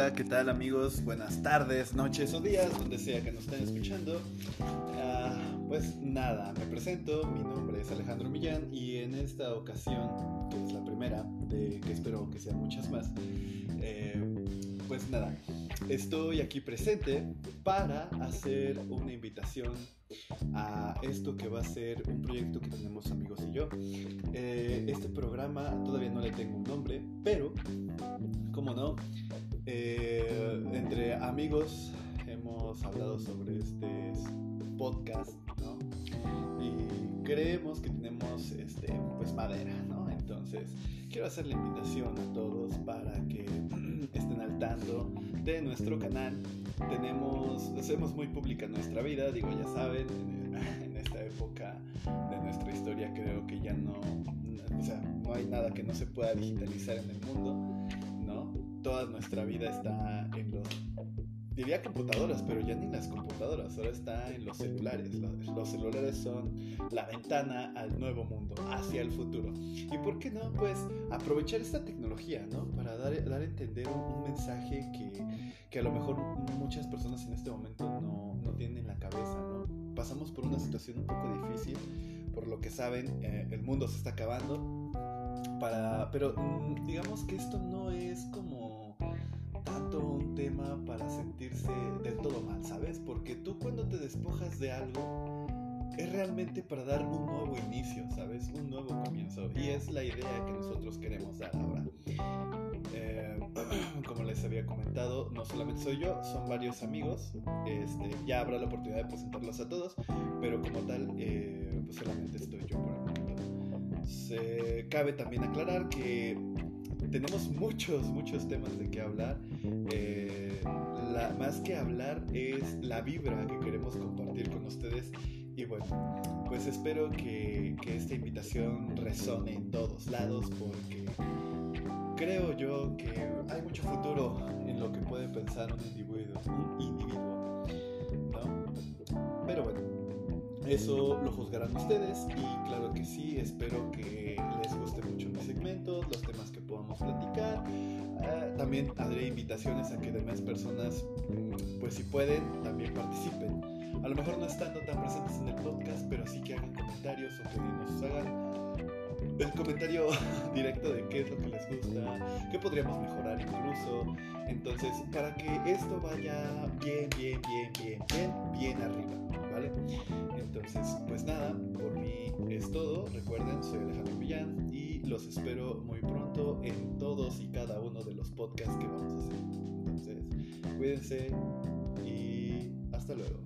Hola, ¿qué tal amigos? Buenas tardes, noches o días, donde sea que nos estén escuchando. Ah, pues nada, me presento, mi nombre es Alejandro Millán y en esta ocasión, que es la primera, de que espero que sean muchas más, eh, pues nada, estoy aquí presente para hacer una invitación a esto que va a ser un proyecto que tenemos amigos y yo. Eh, este programa todavía no le tengo un nombre, pero, como no, eh, entre amigos hemos hablado sobre este podcast, ¿no? Y creemos que tenemos este, pues madera, ¿no? Entonces, quiero hacer la invitación a todos para que estén al tanto de nuestro canal. Tenemos, hacemos muy pública nuestra vida, digo, ya saben, en, esta época de nuestra historia creo que ya no, o sea, no hay nada que no se pueda digitalizar en el mundo. Toda nuestra vida está en los diría computadoras, pero ya ni las computadoras, ahora está en los celulares. Los, celulares son la ventana al nuevo mundo, hacia el futuro. ¿Y por qué no? Pues aprovechar esta tecnología, ¿no? Para dar, dar a entender un, mensaje que, que, a lo mejor muchas personas en este momento no, no, tienen en la cabeza, ¿no? Pasamos por una situación un poco difícil, por lo que saben, eh, el mundo se está acabando. Pero mm, digamos que esto no es como tanto un tema para sentirse del todo mal, ¿sabes? Porque tú cuando te despojas de algo es realmente para dar un nuevo inicio, ¿sabes? Un nuevo comienzo. Y es la idea que nosotros queremos dar ahora. Eh, como les había comentado, no solamente soy yo, son varios amigos. Este, ya habrá la oportunidad de presentarlos a todos, pero como tal, eh, pues solamente estoy yo por el Se, cabe también aclarar que tenemos muchos, muchos temas de qué hablar. Eh, más que hablar es la vibra que queremos compartir con ustedes. Y bueno, pues espero que, que esta invitación resone en todos lados porque creo yo que hay mucho futuro en lo que puede pensar un individuo, eso lo juzgarán ustedes y claro que sí, espero que les guste mucho mi segmento, los temas que podamos platicar. Uh, también haré invitaciones a que demás personas, pues si pueden, también participen. A lo mejor no estando tan presentes en el podcast, pero sí que hagan comentarios o que nos hagan el comentario directo de qué es lo que les gusta, qué podríamos mejorar incluso. Entonces, para que esto vaya bien, bien, bien, bien, bien, bien arriba, ¿vale? Pues nada, por mí es todo. Recuerden, soy Alejandro Millán y los espero muy pronto en todos y cada uno de los podcasts que vamos a hacer. Entonces, cuídense y hasta luego.